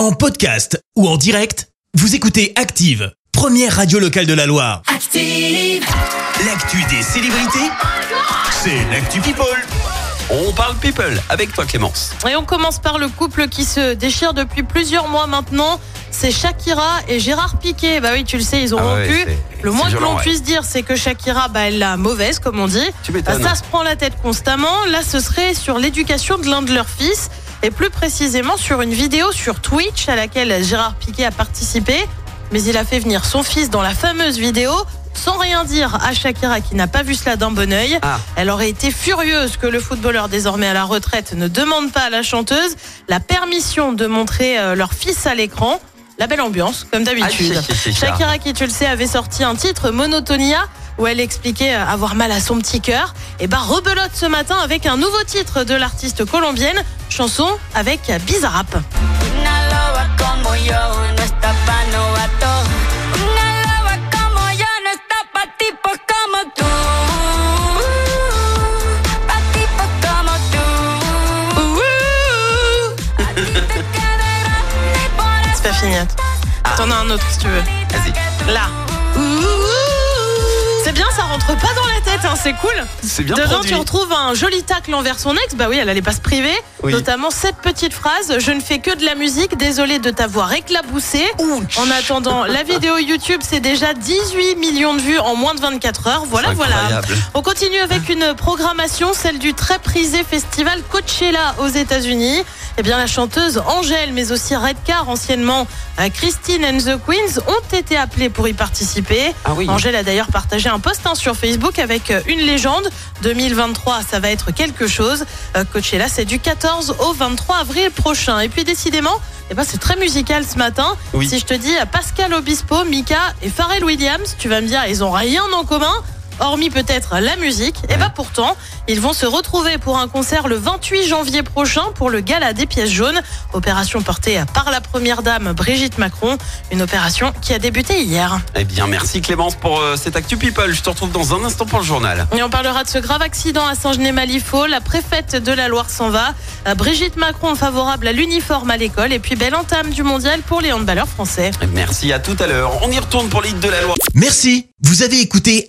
En podcast ou en direct, vous écoutez Active, première radio locale de la Loire. Active. L'actu des célébrités, c'est l'actu People. On parle people avec toi Clémence. Et on commence par le couple qui se déchire depuis plusieurs mois maintenant. C'est Shakira et Gérard Piqué. Bah oui, tu le sais, ils ont Ah ouais, rompu. c'est- le c'est moins que violent, l'on ouais. puisse dire, c'est que Shakira, bah, elle l'a mauvaise, comme on dit. Tu m'étonnes. Ça se prend la tête constamment. Là, ce serait sur l'éducation de l'un de leurs fils. Et plus précisément sur une vidéo sur Twitch à laquelle Gérard Piqué a participé. Mais il a fait venir son fils dans la fameuse vidéo sans rien dire à Shakira qui n'a pas vu cela d'un bon oeil. Ah. Elle aurait été furieuse que le footballeur désormais à la retraite ne demande pas à la chanteuse la permission de montrer euh, leur fils à l'écran. La belle ambiance, comme d'habitude. Ah. Shakira, qui tu le sais, avait sorti un titre, Monotonia, où elle expliquait avoir mal à son petit cœur. Et bah rebelote ce matin avec un nouveau titre de l'artiste colombienne, chanson avec Bizarrap. C'est pas fini. T'en as un autre si tu veux. Vas-y. Là. Rentre pas dans la hein, c'est cool. C'est bien Dedans, produit. tu retrouves un joli tacle envers son ex. Bah oui, elle allait pas se priver. Oui. Notamment cette petite phrase Je ne fais que de la musique, désolé de t'avoir éclaboussé. En attendant, la vidéo YouTube, c'est déjà 18 millions de vues en moins de 24 heures. Voilà, voilà. On continue avec une programmation, celle du très prisé festival Coachella aux États-Unis. Eh bien, la chanteuse Angèle, mais aussi Redcar, anciennement euh, Christine and the Queens, ont été appelées pour y participer. Ah oui. Angèle a d'ailleurs partagé un post hein, sur Facebook avec euh, une légende. 2023, ça va être quelque chose. Euh, Coachella, c'est du 14 au 23 avril prochain. Et puis décidément, eh ben, c'est très musical ce matin. Oui. Si je te dis euh, Pascal Obispo, Mika et Pharrell Williams, tu vas me dire, ils ont rien en commun. Hormis peut-être la musique, et bah pourtant, ils vont se retrouver pour un concert le 28 janvier prochain pour le Gala des pièces jaunes. Opération portée par la première dame Brigitte Macron. Une opération qui a débuté hier. Eh bien, merci Clémence pour euh, cette actu people. Je te retrouve dans un instant pour le journal. Et on parlera de ce grave accident à Saint-Genis-Malifaux. La préfète de la Loire s'en va. Euh, Brigitte Macron favorable à l'uniforme à l'école. Et puis belle entame du mondial pour les handballeurs français. Merci à tout à l'heure. On y retourne pour hits de la Loire. Merci, vous avez écouté